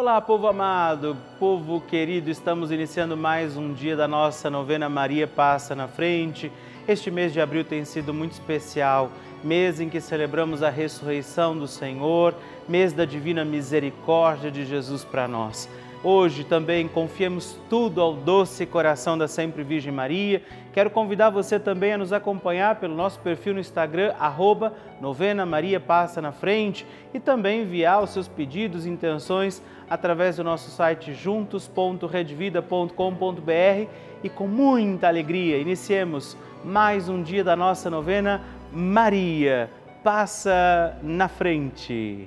Olá, povo amado, povo querido, estamos iniciando mais um dia da nossa novena Maria Passa na Frente. Este mês de abril tem sido muito especial, mês em que celebramos a ressurreição do Senhor, mês da divina misericórdia de Jesus para nós. Hoje também confiemos tudo ao doce coração da Sempre Virgem Maria. Quero convidar você também a nos acompanhar pelo nosso perfil no Instagram, arroba Novena Maria Passa na Frente, e também enviar os seus pedidos e intenções através do nosso site juntos.redvida.com.br e com muita alegria iniciemos mais um dia da nossa novena Maria Passa na Frente.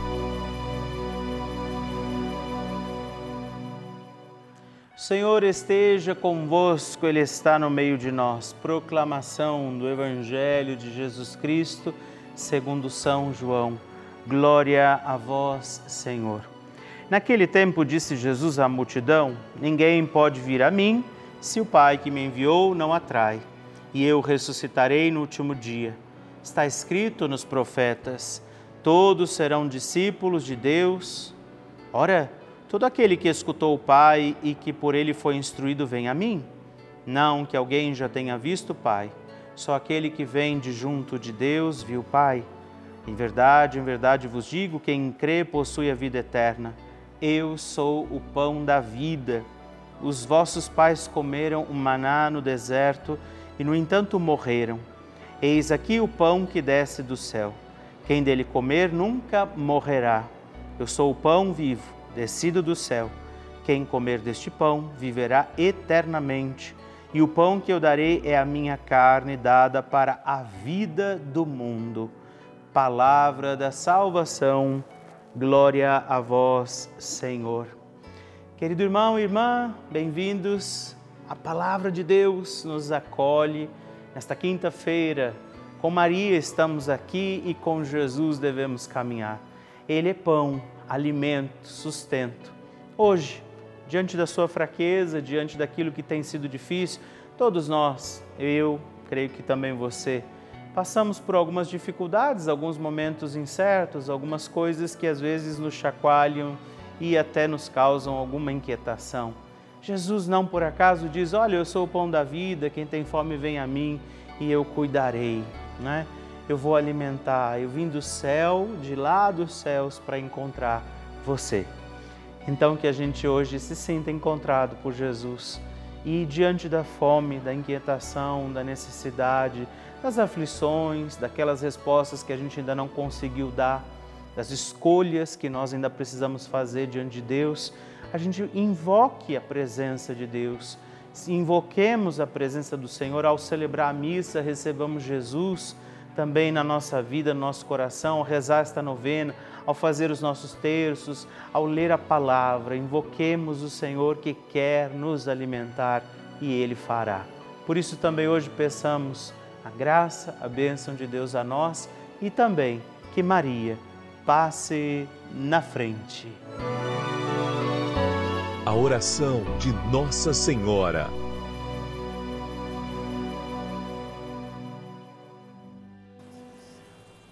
Senhor esteja convosco, Ele está no meio de nós. Proclamação do Evangelho de Jesus Cristo, segundo São João. Glória a vós, Senhor. Naquele tempo disse Jesus à multidão: Ninguém pode vir a mim se o Pai que me enviou não atrai, e eu ressuscitarei no último dia. Está escrito nos profetas: Todos serão discípulos de Deus. Ora, Todo aquele que escutou o Pai e que por ele foi instruído vem a mim. Não que alguém já tenha visto o Pai, só aquele que vem de junto de Deus viu o Pai. Em verdade, em verdade vos digo: quem crê possui a vida eterna. Eu sou o pão da vida. Os vossos pais comeram o maná no deserto e, no entanto, morreram. Eis aqui o pão que desce do céu. Quem dele comer nunca morrerá. Eu sou o pão vivo descido do céu. Quem comer deste pão viverá eternamente, e o pão que eu darei é a minha carne dada para a vida do mundo. Palavra da salvação, glória a vós, Senhor. Querido irmão e irmã, bem-vindos A palavra de Deus nos acolhe nesta quinta-feira. Com Maria estamos aqui e com Jesus devemos caminhar. Ele é pão, alimento, sustento. Hoje, diante da sua fraqueza, diante daquilo que tem sido difícil, todos nós, eu, creio que também você, passamos por algumas dificuldades, alguns momentos incertos, algumas coisas que às vezes nos chacoalham e até nos causam alguma inquietação. Jesus não por acaso diz: Olha, eu sou o pão da vida, quem tem fome vem a mim e eu cuidarei, né? Eu vou alimentar. Eu vim do céu, de lá dos céus, para encontrar você. Então, que a gente hoje se sinta encontrado por Jesus e diante da fome, da inquietação, da necessidade, das aflições, daquelas respostas que a gente ainda não conseguiu dar, das escolhas que nós ainda precisamos fazer diante de Deus, a gente invoque a presença de Deus. Invoquemos a presença do Senhor ao celebrar a missa, recebamos Jesus também na nossa vida, no nosso coração, ao rezar esta novena, ao fazer os nossos terços, ao ler a palavra. Invoquemos o Senhor que quer nos alimentar e Ele fará. Por isso também hoje peçamos a graça, a bênção de Deus a nós e também que Maria passe na frente. A oração de Nossa Senhora.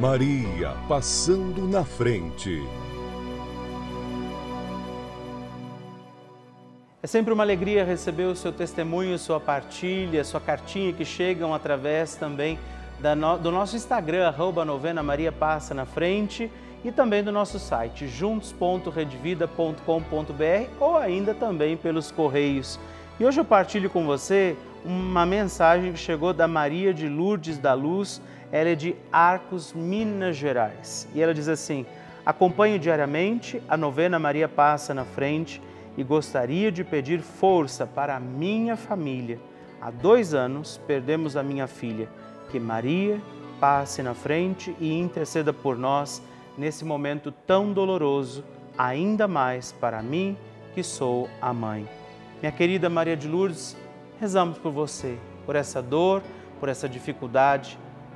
Maria passando na frente. É sempre uma alegria receber o seu testemunho, sua partilha, sua cartinha que chegam através também no, do nosso Instagram, arroba novena Maria Passa na Frente e também do nosso site juntos.redvida.com.br ou ainda também pelos correios. E hoje eu partilho com você uma mensagem que chegou da Maria de Lourdes da Luz, Ela é de Arcos, Minas Gerais. E ela diz assim: Acompanho diariamente a novena Maria Passa na Frente e gostaria de pedir força para a minha família. Há dois anos perdemos a minha filha. Que Maria passe na frente e interceda por nós nesse momento tão doloroso, ainda mais para mim que sou a mãe. Minha querida Maria de Lourdes, rezamos por você, por essa dor, por essa dificuldade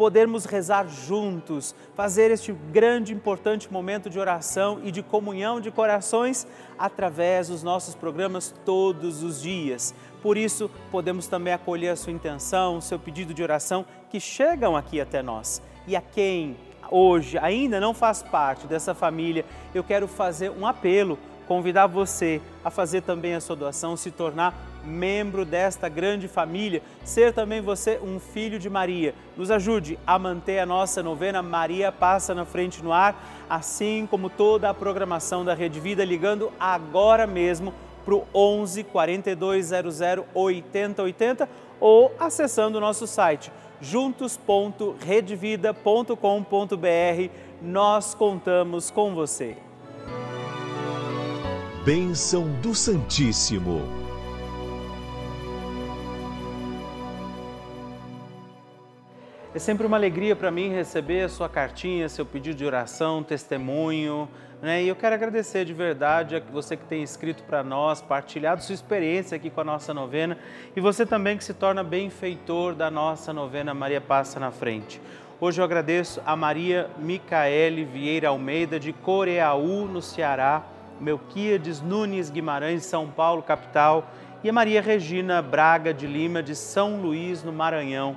podermos rezar juntos, fazer este grande, importante momento de oração e de comunhão de corações através dos nossos programas todos os dias. Por isso, podemos também acolher a sua intenção, o seu pedido de oração que chegam aqui até nós. E a quem hoje ainda não faz parte dessa família, eu quero fazer um apelo convidar você a fazer também a sua doação, se tornar membro desta grande família, ser também você um filho de Maria. Nos ajude a manter a nossa novena Maria Passa na Frente no ar, assim como toda a programação da Rede Vida, ligando agora mesmo para o 11 4200 8080 ou acessando o nosso site juntos.redvida.com.br. Nós contamos com você. Bênção do Santíssimo. É sempre uma alegria para mim receber a sua cartinha, seu pedido de oração, testemunho. Né? E eu quero agradecer de verdade a você que tem escrito para nós, partilhado sua experiência aqui com a nossa novena e você também que se torna benfeitor da nossa novena Maria Passa na Frente. Hoje eu agradeço a Maria Micaele Vieira Almeida de Coreaú, no Ceará Melquíades Nunes Guimarães, São Paulo, capital, e a Maria Regina Braga de Lima, de São Luís, no Maranhão.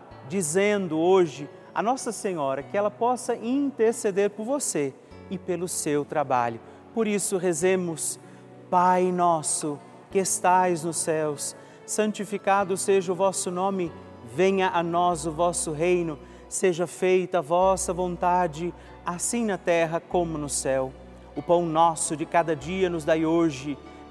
dizendo hoje a Nossa Senhora que ela possa interceder por você e pelo seu trabalho. Por isso, rezemos, Pai nosso que estais nos céus, santificado seja o vosso nome, venha a nós o vosso reino, seja feita a vossa vontade, assim na terra como no céu. O pão nosso de cada dia nos dai hoje.